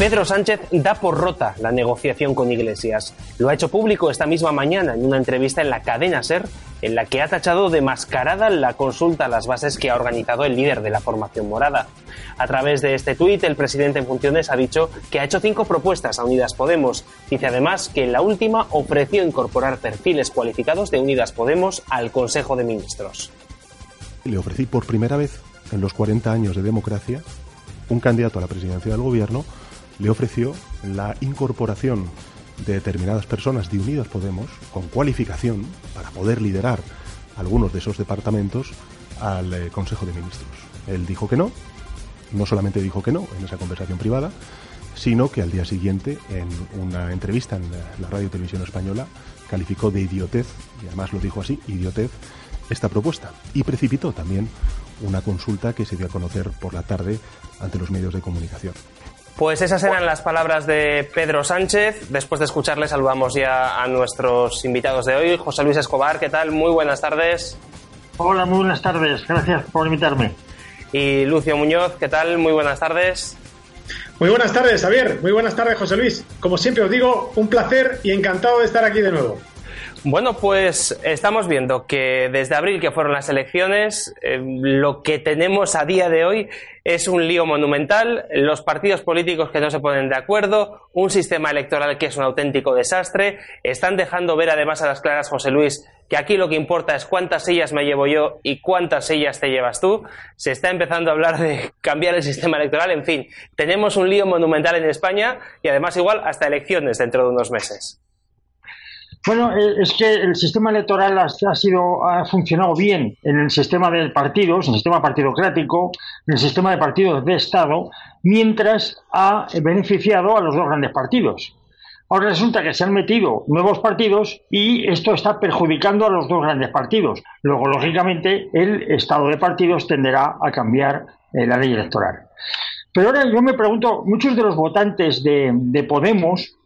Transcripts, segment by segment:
Pedro Sánchez da por rota la negociación con Iglesias. Lo ha hecho público esta misma mañana en una entrevista en la cadena SER, en la que ha tachado de mascarada la consulta a las bases que ha organizado el líder de la formación morada. A través de este tuit, el presidente en funciones ha dicho que ha hecho cinco propuestas a Unidas Podemos. Dice además que en la última ofreció incorporar perfiles cualificados de Unidas Podemos al Consejo de Ministros. Le ofrecí por primera vez en los 40 años de democracia un candidato a la presidencia del gobierno le ofreció la incorporación de determinadas personas de Unidas Podemos con cualificación para poder liderar algunos de esos departamentos al eh, Consejo de Ministros. Él dijo que no, no solamente dijo que no en esa conversación privada, sino que al día siguiente, en una entrevista en la Radio Televisión Española, calificó de idiotez, y además lo dijo así, idiotez, esta propuesta. Y precipitó también una consulta que se dio a conocer por la tarde ante los medios de comunicación. Pues esas eran las palabras de Pedro Sánchez. Después de escucharle saludamos ya a nuestros invitados de hoy. José Luis Escobar, ¿qué tal? Muy buenas tardes. Hola, muy buenas tardes. Gracias por invitarme. Y Lucio Muñoz, ¿qué tal? Muy buenas tardes. Muy buenas tardes, Javier. Muy buenas tardes, José Luis. Como siempre os digo, un placer y encantado de estar aquí de nuevo. Bueno, pues estamos viendo que desde abril, que fueron las elecciones, eh, lo que tenemos a día de hoy es un lío monumental, los partidos políticos que no se ponen de acuerdo, un sistema electoral que es un auténtico desastre, están dejando ver además a las claras, José Luis, que aquí lo que importa es cuántas sillas me llevo yo y cuántas sillas te llevas tú. Se está empezando a hablar de cambiar el sistema electoral, en fin, tenemos un lío monumental en España y además igual hasta elecciones dentro de unos meses. Bueno, eh, es que el sistema electoral ha, sido, ha funcionado bien en el sistema de partidos, en el sistema partidocrático, en el sistema de partidos de Estado, mientras ha beneficiado a los dos grandes partidos. Ahora resulta que se han metido nuevos partidos y esto está perjudicando a los dos grandes partidos. Luego, lógicamente, el estado de partidos tenderá a cambiar eh, la ley electoral. Pero ahora yo me pregunto, muchos de los votantes de Podemos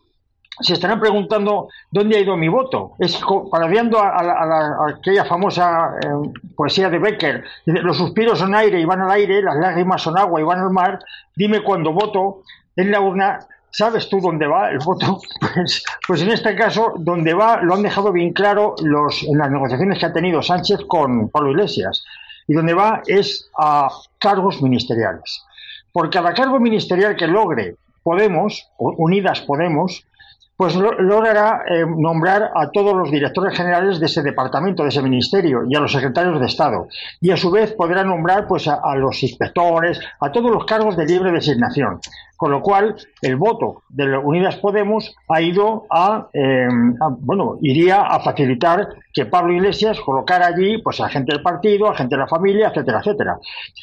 se estarán preguntando dónde ha ido mi voto. Es parodiando a, aquella famosa eh, poesía de Becker. Los suspiros son aire y van al aire, las lágrimas son agua y van al mar. Dime cuando voto en la urna. ¿Sabes tú dónde va el voto? Pues, pues, en este caso, dónde va lo han dejado bien claro los, en las negociaciones que ha tenido Sánchez con Pablo Iglesias. Y dónde va es a cargos ministeriales. Por cada cargo ministerial que logre Podemos, Unidas Podemos, pues logrará eh, nombrar a todos los directores generales de ese departamento, de ese ministerio y a los secretarios de Estado. Y a su vez podrá nombrar pues, a, a los inspectores, a todos los cargos de libre designación. Con lo cual, el voto de Unidas Podemos ha ido eh, a, bueno, iría a facilitar que Pablo Iglesias colocara allí pues a gente del partido, a gente de la familia, etcétera, etcétera.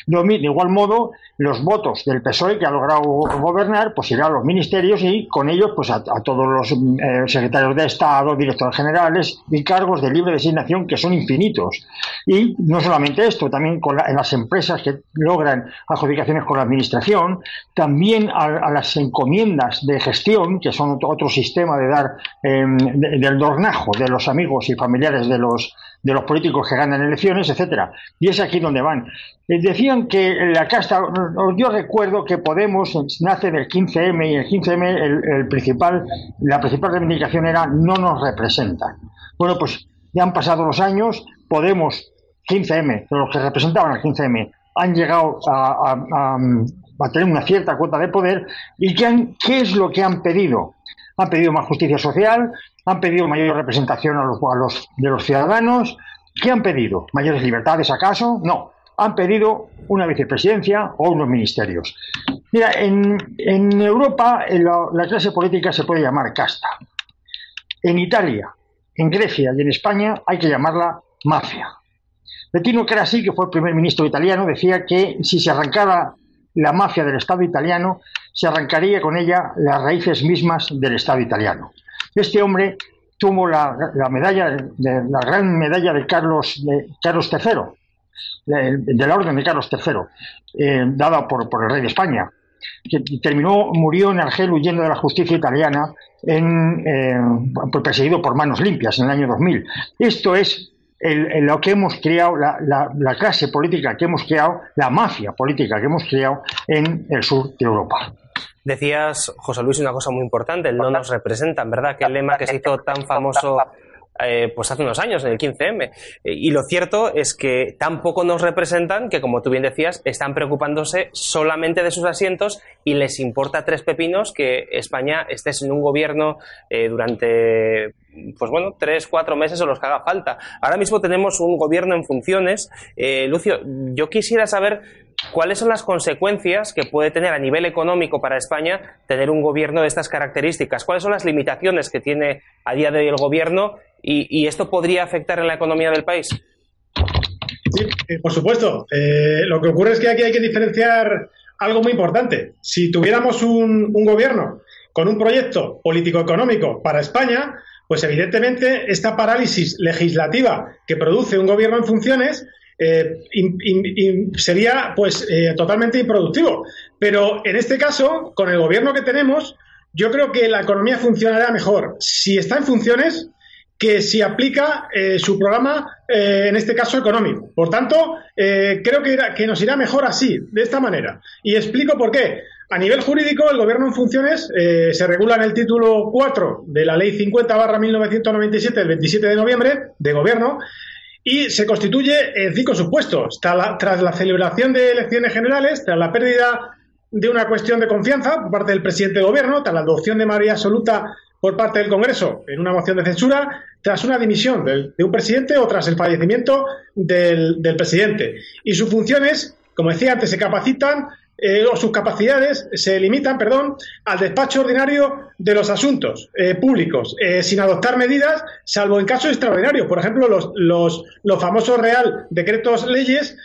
De igual modo, los votos del PSOE que ha logrado gobernar, pues irán a los ministerios y con ellos pues a, todos los eh, secretarios de Estado, directores generales y cargos de libre designación que son infinitos. Y no solamente esto, también con en las empresas que logran adjudicaciones con la administración, también a, las encomiendas de gestión, que son otro, sistema de dar em, del dornajo de los amigos y familiares de los de los políticos que ganan elecciones, etcétera. Y es aquí donde van. Eh, decían que la casta, yo recuerdo que Podemos nace del 15M y el 15M el, principal, la principal reivindicación era no nos representan. Bueno, pues ya han pasado los años, Podemos 15M, los que representaban al 15M, han llegado a, a tener una cierta cuota de poder. ¿Y qué, qué es lo que han pedido? Han pedido más justicia social, han pedido mayor representación a los, de los ciudadanos. ¿Qué han pedido? ¿Mayores libertades acaso? No. Han pedido una vicepresidencia o unos ministerios. Mira, en, en Europa la, la clase política se puede llamar casta. En Italia, en Grecia y en España hay que llamarla mafia. Bettino Craxi, que fue el primer ministro italiano, decía que si se arrancara la mafia del Estado italiano, se arrancaría con ella las raíces mismas del Estado italiano. Este hombre tuvo la, medalla, la gran medalla de Carlos, de Carlos III, de, la orden de Carlos III, eh, dada por, el rey de España, que terminó, murió en Argel huyendo de la justicia italiana, eh, perseguido por manos limpias en el año 2000. Esto es lo que hemos creado, la, la, clase política que hemos creado, la mafia política que hemos creado en el sur de Europa. Decías, José Luis, una cosa muy importante, el no nos representan, ¿verdad? Que el lema que se hizo tan famoso eh, pues hace unos años, en el 15M. Y lo cierto es que tampoco nos representan que, como tú bien decías, están preocupándose solamente de sus asientos y les importa tres pepinos que España esté en un gobierno eh, durante pues bueno, tres, cuatro meses o los que haga falta. Ahora mismo tenemos un gobierno en funciones. Eh, Lucio, yo quisiera saber cuáles son las consecuencias que puede tener a nivel económico para España tener un gobierno de estas características. ¿Cuáles son las limitaciones que tiene a día de hoy el gobierno y, esto podría afectar en la economía del país? Sí, eh, por supuesto. Eh, lo que ocurre es que aquí hay que diferenciar algo muy importante. Si tuviéramos un gobierno con un proyecto político-económico para España, pues evidentemente esta parálisis legislativa que produce un gobierno en funciones eh, sería pues eh, totalmente improductivo. Pero en este caso, con el gobierno que tenemos, yo creo que la economía funcionará mejor si está en funciones que si aplica eh, su programa, en este caso económico. Por tanto, creo que, nos irá mejor así, de esta manera. Y explico por qué. A nivel jurídico, el gobierno en funciones eh, se regula en el título 4 de la Ley 50-1997 del 27 de noviembre de gobierno y se constituye en cinco supuestos. Tras la, celebración de elecciones generales, tras la pérdida de una cuestión de confianza por parte del presidente de gobierno, tras la adopción de mayoría absoluta por parte del Congreso en una moción de censura, tras una dimisión de un presidente o tras el fallecimiento del, del presidente. Y sus funciones, como decía antes, se capacitan eh, o sus capacidades se limitan, perdón, al despacho ordinario de los asuntos eh, públicos, eh, sin adoptar medidas, salvo en casos extraordinarios. Por ejemplo, los, los, los famosos Real Decretos Leyes,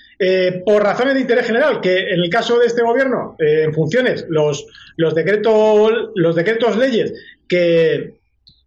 por razones de interés general, que en el caso de este gobierno, en funciones, los, los, decretos, los decretos leyes que,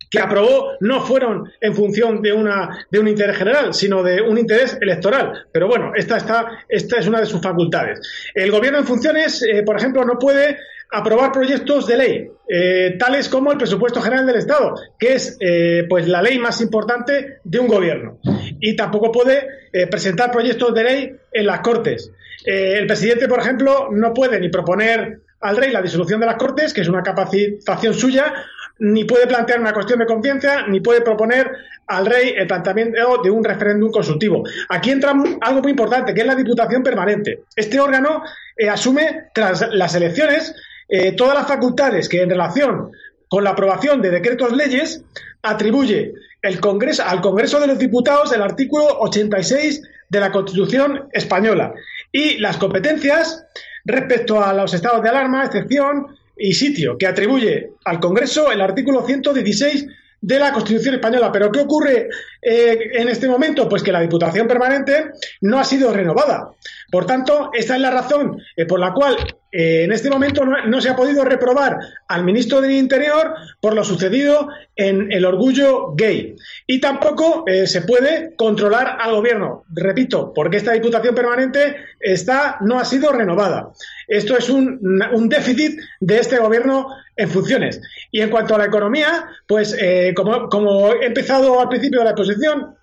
que aprobó no fueron en función de, una, de un interés general, sino de un interés electoral. Pero bueno, esta, está, esta es una de sus facultades. El gobierno en funciones, eh, por ejemplo, no puede aprobar proyectos de ley, eh, tales como el presupuesto general del Estado, que es eh, pues la ley más importante de un gobierno. Y tampoco puede presentar proyectos de ley en las Cortes. el presidente, por ejemplo, no puede ni proponer al rey la disolución de las Cortes, que es una capacitación suya, ni puede plantear una cuestión de confianza, ni puede proponer al rey el planteamiento de un referéndum consultivo. Aquí entra algo muy importante, que es la Diputación Permanente. Este órgano eh, asume, tras las elecciones, eh, todas las facultades que en relación con la aprobación de decretos leyes atribuye el Congreso, al Congreso de los Diputados el artículo 86 de la Constitución española. Y las competencias respecto a los estados de alarma, excepción, y sitio que atribuye al Congreso el artículo 116 de la Constitución española. Pero ¿qué ocurre eh, en este momento? Pues que la Diputación Permanente no ha sido renovada. Por tanto, esta es la razón eh, por la cual eh, en este momento no, se ha podido reprobar al ministro del Interior por lo sucedido en el orgullo gay. Y tampoco se puede controlar al gobierno. Repito, porque esta Diputación Permanente está, no ha sido renovada. Esto es un, un déficit de este gobierno en funciones. Y en cuanto a la economía, pues eh, como, he empezado al principio de la exposición,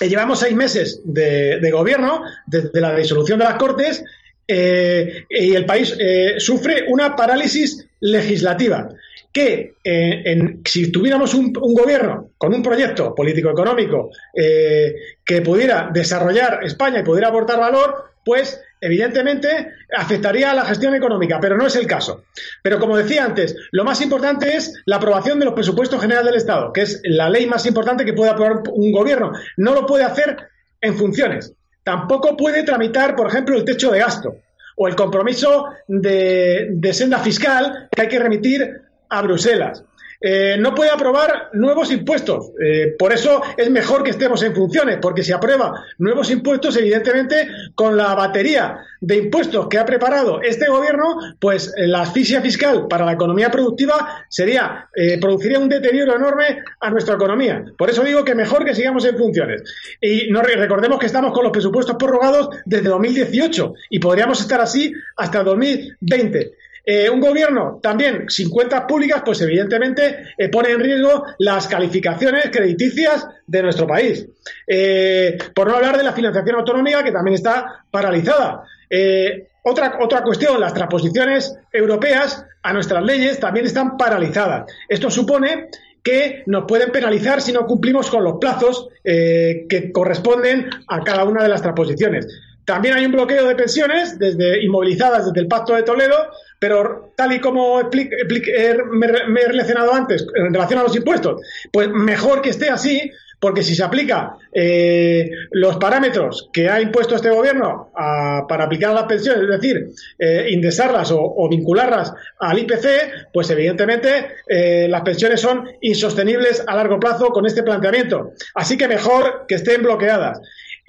eh, llevamos seis meses de, gobierno, desde la disolución de las Cortes, eh, y el país sufre una parálisis legislativa que si tuviéramos un, un, gobierno con un proyecto político-económico que pudiera desarrollar España y pudiera aportar valor, pues evidentemente afectaría a la gestión económica, pero no es el caso. Pero como decía antes, lo más importante es la aprobación de los presupuestos generales del Estado, que es la ley más importante que puede aprobar un gobierno. No lo puede hacer en funciones. Tampoco puede tramitar, por ejemplo, el techo de gasto o el compromiso de, senda fiscal que hay que remitir a Bruselas. Eh, no puede aprobar nuevos impuestos. Eh, por eso es mejor que estemos en funciones, porque si aprueba nuevos impuestos, evidentemente, con la batería de impuestos que ha preparado este gobierno, pues eh, la asfixia fiscal para la economía productiva sería, produciría un deterioro enorme a nuestra economía. Por eso digo que mejor que sigamos en funciones. Y no, recordemos que estamos con los presupuestos prorrogados desde 2018 y podríamos estar así hasta 2020. Eh, un gobierno también sin cuentas públicas, pues evidentemente eh, pone en riesgo las calificaciones crediticias de nuestro país. Eh, por no hablar de la financiación autonómica, que también está paralizada. otra, otra cuestión, las transposiciones europeas a nuestras leyes también están paralizadas. Esto supone que nos pueden penalizar si no cumplimos con los plazos que corresponden a cada una de las transposiciones. También hay un bloqueo de pensiones desde inmovilizadas desde el Pacto de Toledo, pero tal y como me, he relacionado antes en relación a los impuestos, pues mejor que esté así, porque si se aplica eh, los parámetros que ha impuesto este gobierno para aplicar a las pensiones, es decir, eh, indexarlas o, vincularlas al IPC, pues evidentemente eh, las pensiones son insostenibles a largo plazo con este planteamiento. Así que mejor que estén bloqueadas.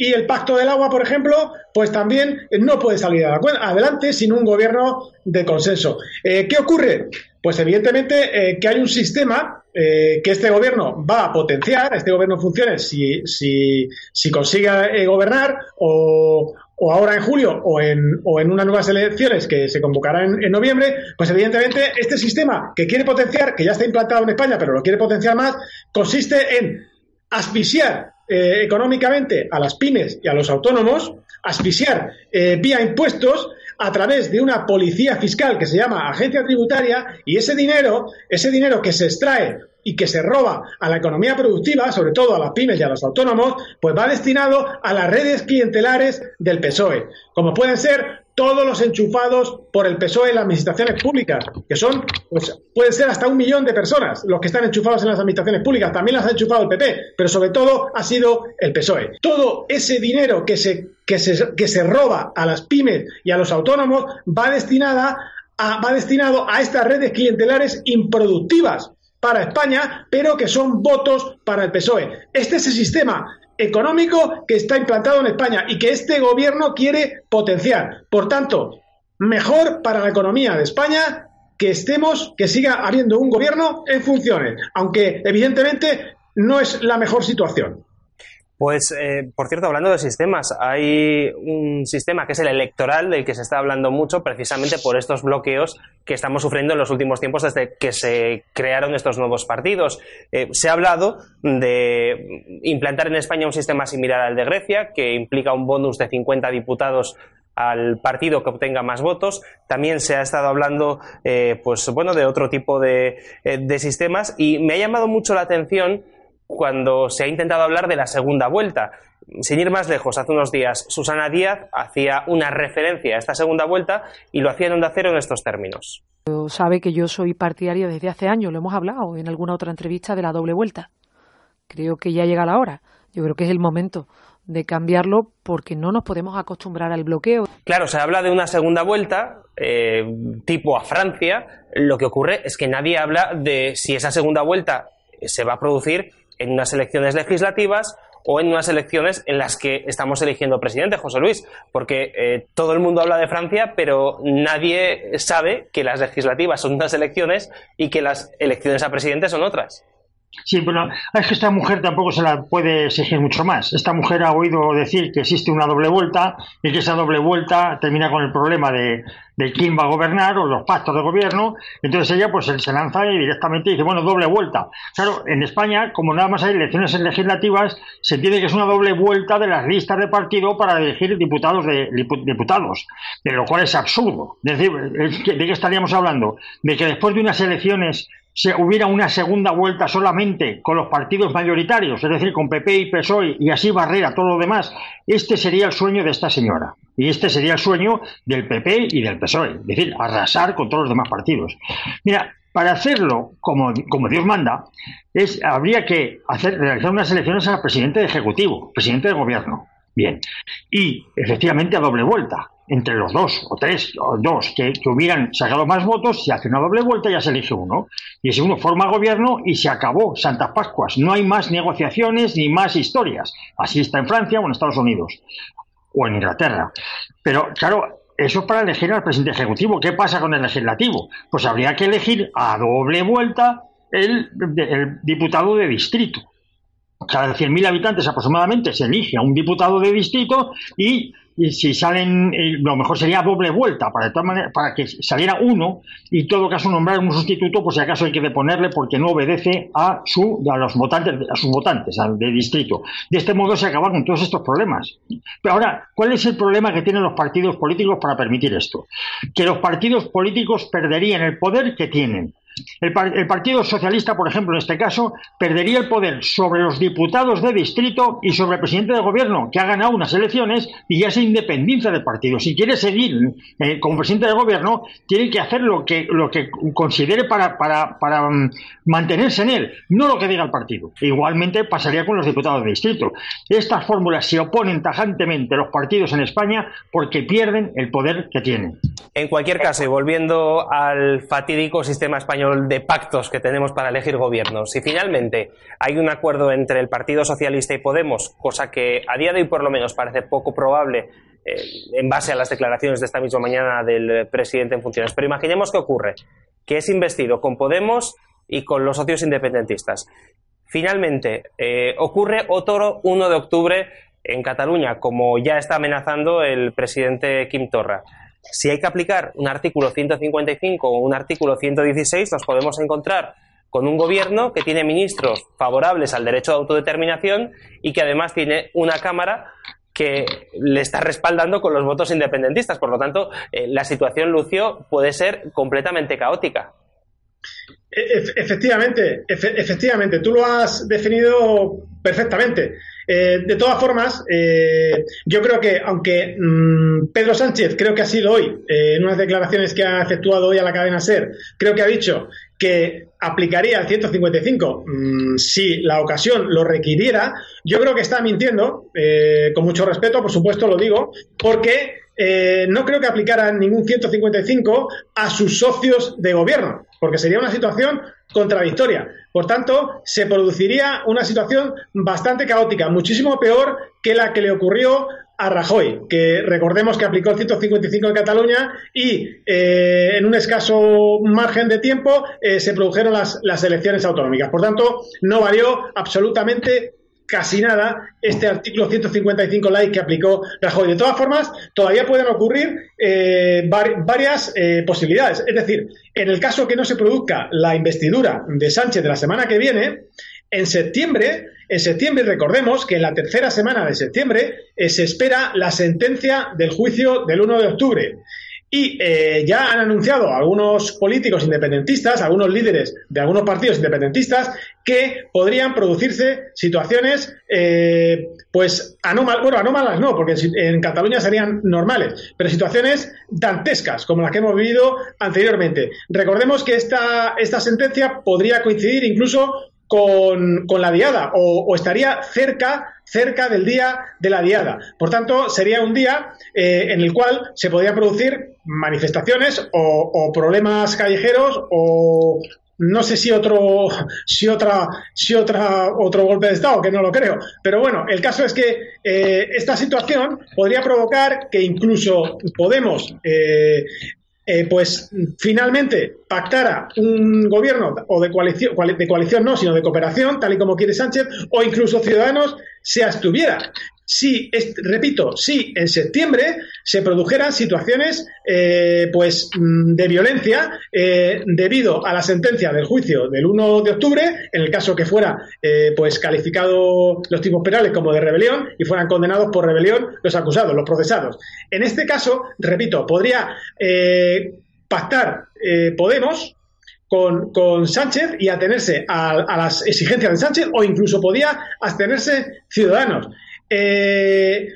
Y el pacto del agua, por ejemplo, pues también no puede salir adelante sin un gobierno de consenso. Eh, ¿Qué ocurre? Pues evidentemente eh, que hay un sistema eh, que este gobierno va a potenciar, este gobierno funcione si, si, si consiga gobernar o, ahora en julio o en, o en unas nuevas elecciones que se convocarán en, noviembre, pues evidentemente este sistema que quiere potenciar, que ya está implantado en España, pero lo quiere potenciar más, consiste en asfixiar eh, económicamente a las pymes y a los autónomos, asfixiar eh, vía impuestos a través de una policía fiscal que se llama agencia tributaria y ese dinero, ese dinero que se extrae y que se roba a la economía productiva, sobre todo a las pymes y a los autónomos, pues va destinado a las redes clientelares del PSOE, como pueden ser todos los enchufados por el PSOE en las administraciones públicas, que son, pues pueden ser hasta un millón de personas los que están enchufados en las administraciones públicas, también las ha enchufado el PP, pero sobre todo ha sido el PSOE. Todo ese dinero que se, que se, que se roba a las pymes y a los autónomos va destinada va destinado a estas redes clientelares improductivas para España, pero que son votos para el PSOE. Este es el sistema económico que está implantado en España y que este gobierno quiere potenciar. Por tanto, mejor para la economía de España que estemos, que siga habiendo un gobierno en funciones, aunque evidentemente no es la mejor situación. Pues, eh, por cierto, hablando de sistemas, hay un sistema que es el electoral del que se está hablando mucho precisamente por estos bloqueos que estamos sufriendo en los últimos tiempos desde que se crearon estos nuevos partidos. Eh, se ha hablado de implantar en España un sistema similar al de Grecia, que implica un bonus de 50 diputados al partido que obtenga más votos. También se ha estado hablando, eh, pues bueno, de otro tipo de, de sistemas y me ha llamado mucho la atención cuando se ha intentado hablar de la segunda vuelta. Sin ir más lejos, hace unos días Susana Díaz hacía una referencia a esta segunda vuelta y lo hacía en Onda Cero en estos términos. Sabe que yo soy partidario desde hace años, lo hemos hablado en alguna otra entrevista de la doble vuelta. Creo que ya llega la hora. Yo creo que es el momento de cambiarlo porque no nos podemos acostumbrar al bloqueo. Claro, se habla de una segunda vuelta eh, tipo a Francia. Lo que ocurre es que nadie habla de si esa segunda vuelta se va a producir en unas elecciones legislativas o en unas elecciones en las que estamos eligiendo presidente, José Luis, porque eh, todo el mundo habla de Francia, pero nadie sabe que las legislativas son unas elecciones y que las elecciones a presidente son otras. Sí, bueno, es que esta mujer tampoco se la puede exigir mucho más. Esta mujer ha oído decir que existe una doble vuelta y que esa doble vuelta termina con el problema de, quién va a gobernar o los pactos de gobierno. Entonces ella pues se lanza y directamente dice, bueno, doble vuelta. Claro, en España, como nada más hay elecciones legislativas, se entiende que es una doble vuelta de las listas de partido para elegir diputados de diputados, de lo cual es absurdo. ¿de qué estaríamos hablando? De que después de unas elecciones se hubiera una segunda vuelta solamente con los partidos mayoritarios, es decir, con PP y PSOE, y así barrer a todo lo demás, este sería el sueño de esta señora. Y este sería el sueño del PP y del PSOE, es decir, arrasar con todos los demás partidos. Mira, para hacerlo como, como Dios manda, es, habría que hacer, realizar unas elecciones al presidente de Ejecutivo, presidente de Gobierno. Bien. Y efectivamente a doble vuelta. Entre los dos o tres o dos que, hubieran sacado más votos, se hace una doble vuelta y ya se elige uno. Y ese uno forma gobierno y se acabó Santas Pascuas. No hay más negociaciones ni más historias. Así está en Francia o en Estados Unidos o en Inglaterra. Pero claro, eso es para elegir al presidente ejecutivo. ¿Qué pasa con el legislativo? Pues habría que elegir a doble vuelta el, el diputado de distrito cada 100.000 habitantes aproximadamente se elige a un diputado de distrito y, si salen, eh, lo mejor sería doble vuelta para, que saliera uno y todo caso nombrar un sustituto, pues si acaso hay que deponerle porque no obedece a, su, a los votantes, a sus votantes, al de distrito. De este modo se acaba con todos estos problemas. Pero ahora, ¿cuál es el problema que tienen los partidos políticos para permitir esto? Que los partidos políticos perderían el poder que tienen el, Partido Socialista, por ejemplo, en este caso, perdería el poder sobre los diputados de distrito y sobre el presidente del gobierno, que ha ganado unas elecciones y ya se independiza del partido. Si quiere seguir eh, como presidente del gobierno, tiene que hacer lo que, lo que considere para, para, para mm, mantenerse en él, no lo que diga el partido. Igualmente pasaría con los diputados de distrito. Estas fórmulas se oponen tajantemente los partidos en España porque pierden el poder que tienen. En cualquier caso, y volviendo al fatídico sistema español de pactos que tenemos para elegir gobiernos. Si finalmente hay un acuerdo entre el Partido Socialista y Podemos, cosa que a día de hoy por lo menos parece poco probable eh, en base a las declaraciones de esta misma mañana del presidente en funciones, pero imaginemos que ocurre, que es investido con Podemos y con los socios independentistas. Finalmente, eh, ocurre otro 1 de octubre en Cataluña, como ya está amenazando el presidente Kim Torra si hay que aplicar un artículo 155 o un artículo 116, nos podemos encontrar con un gobierno que tiene ministros favorables al derecho de autodeterminación y que además tiene una Cámara que le está respaldando con los votos independentistas. Por lo tanto, eh, la situación, Lucio, puede ser completamente caótica. E-, efectivamente, efectivamente, tú lo has definido perfectamente. Eh, de todas formas, eh, yo creo que aunque mm, Pedro Sánchez, creo que ha sido hoy, eh, en unas declaraciones que ha efectuado hoy a la cadena SER, creo que ha dicho que aplicaría el 155 mm, si la ocasión lo requiriera, yo creo que está mintiendo, con mucho respeto, por supuesto lo digo, porque no creo que aplicara ningún 155 a sus socios de gobierno, porque sería una situación contradictoria. Por tanto, se produciría una situación bastante caótica, muchísimo peor que la que le ocurrió a Rajoy, que recordemos que aplicó el 155 en Cataluña y eh, en un escaso margen de tiempo eh, se produjeron las, las elecciones autonómicas. Por tanto, no valió absolutamente casi nada este artículo 155 like que aplicó Rajoy. De todas formas, todavía pueden ocurrir eh, varias eh, posibilidades. Es decir, en el caso que no se produzca la investidura de Sánchez de la semana que viene, en septiembre, en septiembre recordemos que en la tercera semana de septiembre eh, se espera la sentencia del juicio del 1 de octubre. Y eh, ya han anunciado algunos políticos independentistas, algunos líderes de algunos partidos independentistas, que podrían producirse situaciones, eh, pues anómalas, bueno, anómalas no, porque en Cataluña serían normales, pero situaciones dantescas, como las que hemos vivido anteriormente. Recordemos que esta, esta sentencia podría coincidir incluso con, la diada o, estaría cerca, cerca del día de la diada. Por tanto, sería un día eh, en el cual se podrían producir manifestaciones o, problemas callejeros o no sé si otro si otra si otra otro golpe de estado que no lo creo pero bueno el caso es que eh, esta situación podría provocar que incluso Podemos eh, eh, pues finalmente pactara un gobierno o de coalición, de coalición no, sino de cooperación, tal y como quiere Sánchez, o incluso Ciudadanos se abstuviera si, repito, si en septiembre se produjeran situaciones eh, pues mm, de violencia eh, debido a la sentencia del juicio del 1 de octubre, en el caso que fuera eh, pues calificado los tipos penales como de rebelión y fueran condenados por rebelión los acusados, los procesados. En este caso, repito, podría pactar Podemos con, con, Sánchez y atenerse a, a, las exigencias de Sánchez o incluso podía abstenerse Ciudadanos. Eh,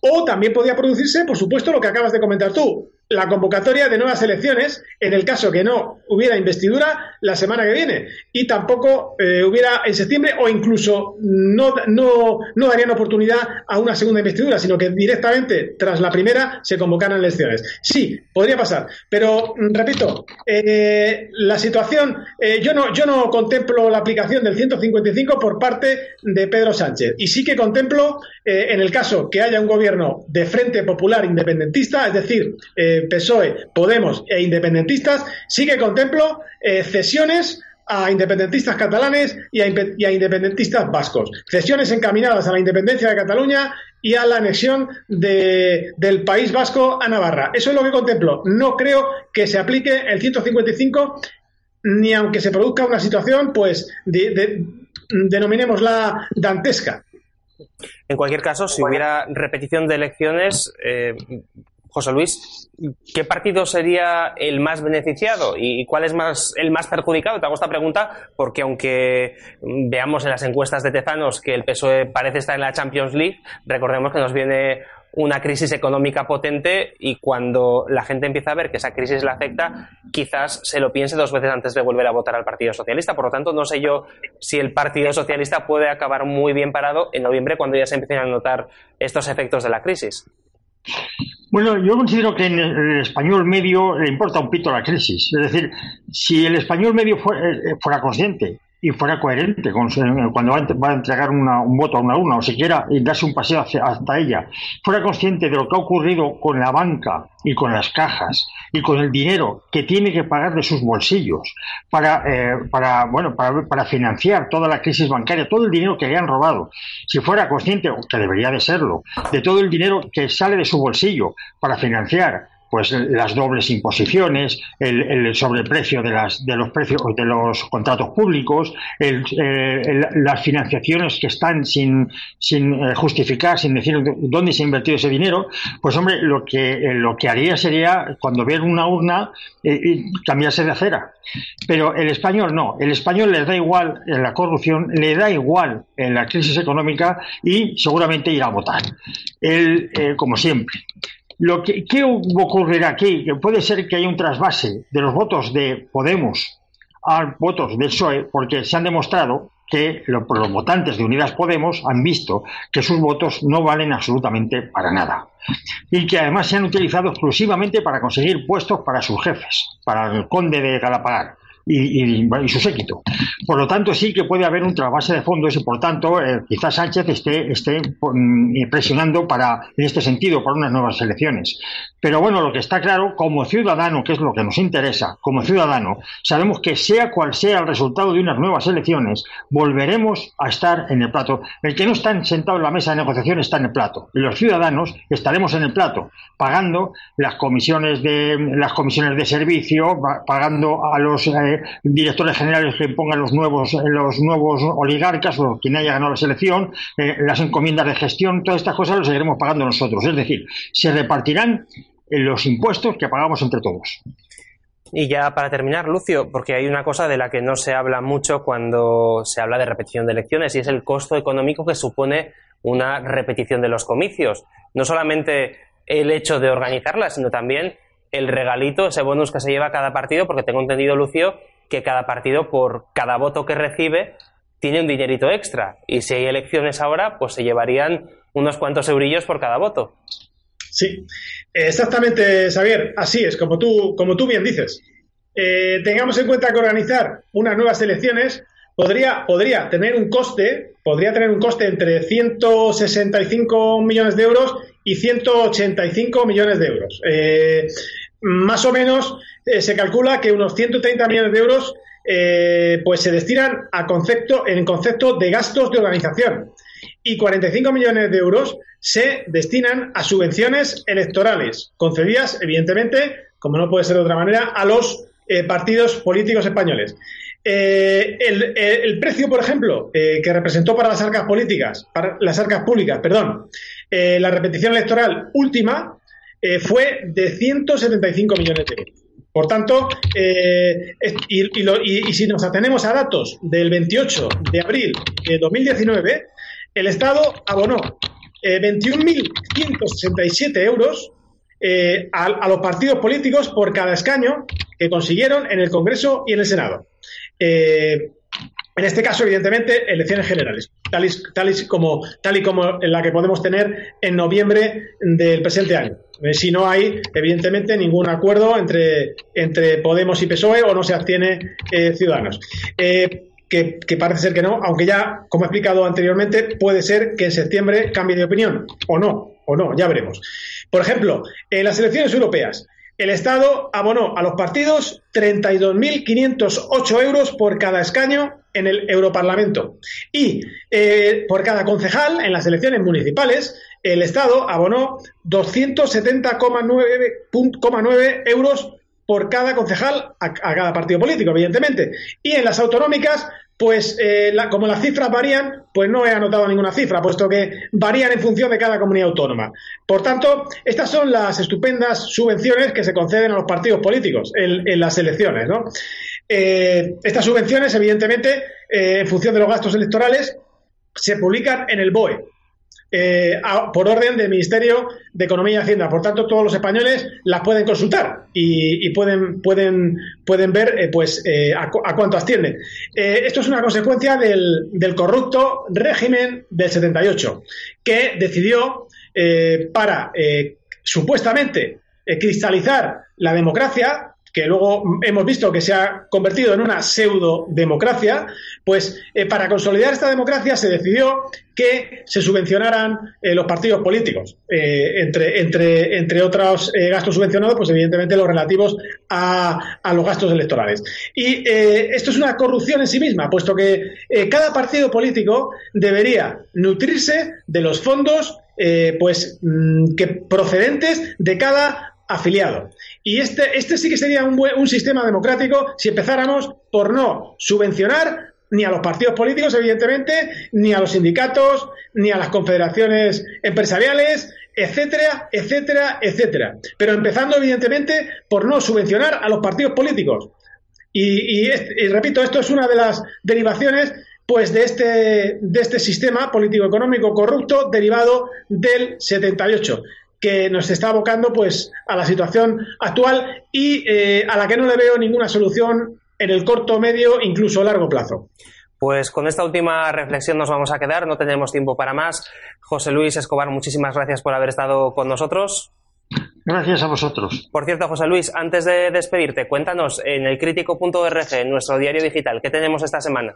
o también podía producirse, por supuesto, lo que acabas de comentar tú, la convocatoria de nuevas elecciones en el caso que no hubiera investidura la semana que viene. Y tampoco eh, hubiera en septiembre o incluso no, no, no darían oportunidad a una segunda investidura, sino que directamente tras la primera se convocaran elecciones. Sí, podría pasar, pero mm, repito, eh, la situación, eh, yo, no, yo no contemplo la aplicación del 155 por parte de Pedro Sánchez. Y sí que contemplo en el caso que haya un gobierno de Frente Popular Independentista, es decir, PSOE, Podemos e independentistas, sí que contemplo eh, cesiones a independentistas catalanes y a, independentistas vascos. Cesiones encaminadas a la independencia de Cataluña y a la anexión del País Vasco a Navarra. Eso es lo que contemplo. No creo que se aplique el 155 ni aunque se produzca una situación, pues, de, denominémosla dantesca. En cualquier caso, si hubiera repetición de elecciones, eh, José Luis, ¿qué partido sería el más beneficiado y cuál es más, el más perjudicado? Te hago esta pregunta porque aunque veamos en las encuestas de Tezanos que el PSOE parece estar en la Champions League, recordemos que nos viene una crisis económica potente y cuando la gente empieza a ver que esa crisis le afecta, quizás se lo piense dos veces antes de volver a votar al Partido Socialista. Por lo tanto, no sé yo si el Partido Socialista puede acabar muy bien parado en noviembre cuando ya se empiecen a notar estos efectos de la crisis. Bueno, yo considero que en el español medio le importa un pito la crisis. Es decir, si el español medio eh, fuera, consciente y fuera coherente con, cuando va a entregar un voto a una urna o siquiera darse un paseo hasta ella, fuera consciente de lo que ha ocurrido con la banca y con las cajas y con el dinero que tiene que pagar de sus bolsillos para, eh, para bueno, para, para, financiar toda la crisis bancaria, todo el dinero que le han robado, si fuera consciente, que debería de serlo, de todo el dinero que sale de su bolsillo para financiar pues las dobles imposiciones, el, sobreprecio de, las, de los precios de los contratos públicos, eh, las financiaciones que están sin, sin eh, justificar, sin decir dónde se ha invertido ese dinero, pues hombre, lo que, eh, lo que haría sería, cuando ver una urna, cambiarse de acera. Pero el español no, el español le da igual en la corrupción, le da igual en la crisis económica y seguramente irá a votar. Él, como siempre. Lo que, ¿Qué ocurrirá aquí? Que puede ser que haya un trasvase de los votos de Podemos a votos del PSOE, porque se han demostrado que los, votantes de Unidas Podemos han visto que sus votos no valen absolutamente para nada. Y que además se han utilizado exclusivamente para conseguir puestos para sus jefes, para el conde de Galapagar y, su séquito. Por lo tanto, sí que puede haber un trasvase de fondos y, por tanto, eh, quizás Sánchez esté, esté mm, presionando para, en este sentido, para unas nuevas elecciones. Pero bueno, lo que está claro, como ciudadano, que es lo que nos interesa, como ciudadano, sabemos que sea cual sea el resultado de unas nuevas elecciones, volveremos a estar en el plato. El que no está sentado en la mesa de negociación está en el plato. Y los ciudadanos estaremos en el plato, pagando las comisiones de, las comisiones de servicio, pagando a los eh, directores generales que pongan los nuevos, los nuevos oligarcas o quien haya ganado la selección, eh, las encomiendas de gestión, todas estas cosas las seguiremos pagando nosotros. Es decir, se repartirán los impuestos que pagamos entre todos. Y ya para terminar, Lucio, porque hay una cosa de la que no se habla mucho cuando se habla de repetición de elecciones y es el costo económico que supone una repetición de los comicios. No solamente el hecho de organizarlas, sino también el regalito, ese bonus que se lleva cada partido, porque tengo entendido, Lucio, que cada partido, por cada voto que recibe, tiene un dinerito extra. Y si hay elecciones ahora, pues se llevarían unos cuantos eurillos por cada voto. Sí, exactamente, Xavier. Así es, como tú, como tú bien dices. Eh, tengamos en cuenta que organizar unas nuevas elecciones podría, podría tener un coste, podría tener un coste entre 165 millones de euros y 185 millones de euros. Eh, más o menos eh, se calcula que unos 130 millones de euros eh, pues se destinan a concepto, en concepto de gastos de organización y 45 millones de euros se destinan a subvenciones electorales, concedidas, evidentemente, como no puede ser de otra manera, a los partidos políticos españoles. el, precio, por ejemplo, que representó para las arcas políticas, para las arcas públicas, perdón, la repetición electoral última eh, fue de 175 millones de euros. Por tanto, eh, y, si nos atenemos a datos del 28 de abril de 2019, el Estado abonó 21.167 eh, euros eh, a, los partidos políticos por cada escaño que consiguieron en el Congreso y en el Senado. Eh, en este caso, evidentemente, elecciones generales, tal y, tal, y como, tal y como la que podemos tener en noviembre del presente año. Eh, si no hay, evidentemente, ningún acuerdo entre, entre Podemos y PSOE o no se abstiene Ciudadanos. Que, que, parece ser que no, aunque ya, como he explicado anteriormente, puede ser que en septiembre cambie de opinión, o no, o no, ya veremos. Por ejemplo, en las elecciones europeas, el Estado abonó a los partidos 32.508 euros por cada escaño en el Europarlamento. Y eh, por cada concejal en las elecciones municipales, el Estado abonó 270,9 euros por cada concejal a, cada partido político, evidentemente. Y en las autonómicas, pues eh, como las cifras varían, pues no he anotado ninguna cifra, puesto que varían en función de cada comunidad autónoma. Por tanto, estas son las estupendas subvenciones que se conceden a los partidos políticos en, las elecciones. ¿no? Eh, estas subvenciones, evidentemente, eh, en función de los gastos electorales, se publican en el BOE, eh, por orden del Ministerio de Economía y Hacienda. Por tanto, todos los españoles las pueden consultar y, pueden, pueden, pueden ver eh, pues, eh, a, cuánto ascienden. esto es una consecuencia del, del, corrupto régimen del 78, que decidió para supuestamente cristalizar la democracia que luego hemos visto que se ha convertido en una pseudo-democracia, pues eh, para consolidar esta democracia se decidió que se subvencionaran eh, los partidos políticos, eh, entre, entre, entre otros gastos subvencionados, pues evidentemente los relativos a, a los gastos electorales. Y esto es una corrupción en sí misma, puesto que cada partido político debería nutrirse de los fondos pues mm, que procedentes de cada afiliado. Y este, este sí que sería un, un sistema democrático si empezáramos por no subvencionar ni a los partidos políticos, evidentemente, ni a los sindicatos, ni a las confederaciones empresariales, etcétera, etcétera, etcétera. Pero empezando, evidentemente, por no subvencionar a los partidos políticos. Y, y, repito, esto es una de las derivaciones pues de este, de este sistema político-económico corrupto derivado del 78 que nos está abocando pues a la situación actual y eh, a la que no le veo ninguna solución en el corto, medio, incluso largo plazo. Pues con esta última reflexión nos vamos a quedar, no tenemos tiempo para más. José Luis Escobar, muchísimas gracias por haber estado con nosotros. Gracias a vosotros. Por cierto, José Luis, antes de despedirte, cuéntanos en el crítico.org, en nuestro diario digital, ¿qué tenemos esta semana?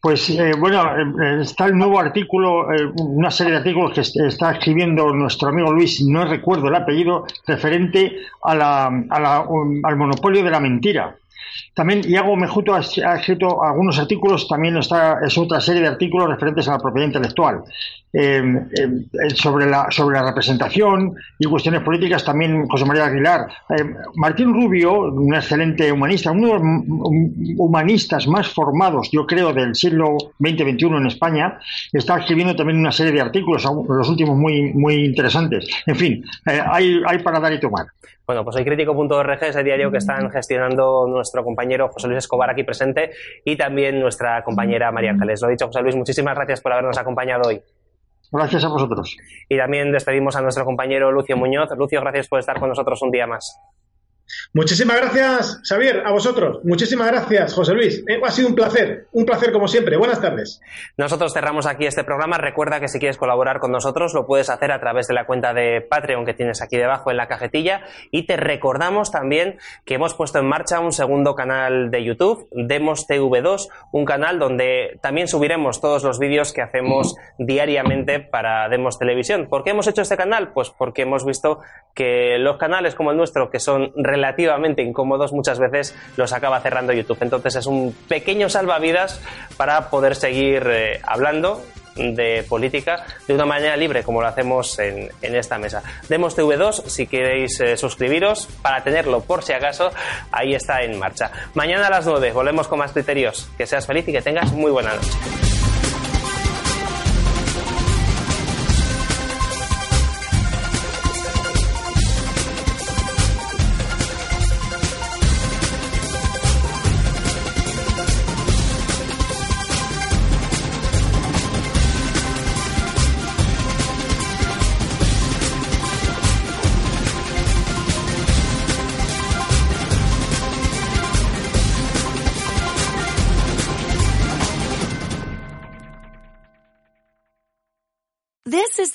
Pues eh, bueno, eh, está el nuevo artículo, eh, una serie de artículos que está escribiendo nuestro amigo Luis, no recuerdo el apellido, referente a la, al monopolio de la mentira. También Iago Mejuto ha, escrito algunos artículos, también está, es otra serie de artículos referentes a la propiedad intelectual. Eh, eh, sobre, la, sobre la representación y cuestiones políticas, también José María Aguilar. Eh, Martín Rubio, un excelente humanista, uno de los humanistas más formados, yo creo, del siglo XX-XXI en España, está escribiendo también una serie de artículos, los últimos muy, muy interesantes. En fin, hay, hay para dar y tomar. Bueno, pues hay crítico.org es el diario que están gestionando nuestro compañero José Luis Escobar aquí presente y también nuestra compañera María Ángeles. Lo dicho, José Luis, muchísimas gracias por habernos acompañado hoy. Gracias a vosotros. Y también despedimos a nuestro compañero Lucio Muñoz. Lucio, gracias por estar con nosotros un día más. Muchísimas gracias, Xavier, a vosotros. Muchísimas gracias, José Luis. Eh, ha sido un placer, un placer como siempre. Buenas tardes. Nosotros cerramos aquí este programa. Recuerda que si quieres colaborar con nosotros lo puedes hacer a través de la cuenta de Patreon que tienes aquí debajo en la cajetilla. Y te recordamos también que hemos puesto en marcha un segundo canal de YouTube, Demos TV2, un canal donde también subiremos todos los vídeos que hacemos diariamente para Demos Televisión. ¿Por qué hemos hecho este canal? Pues porque hemos visto que los canales como el nuestro, que son relativamente incómodos, muchas veces los acaba cerrando YouTube. Entonces es un pequeño salvavidas para poder seguir eh, hablando de política de una manera libre como lo hacemos en, esta mesa. Demos TV2 si queréis eh, suscribiros para tenerlo por si acaso, ahí está en marcha. Mañana a las 9 volvemos con más criterios. Que seas feliz y que tengas muy buena noche.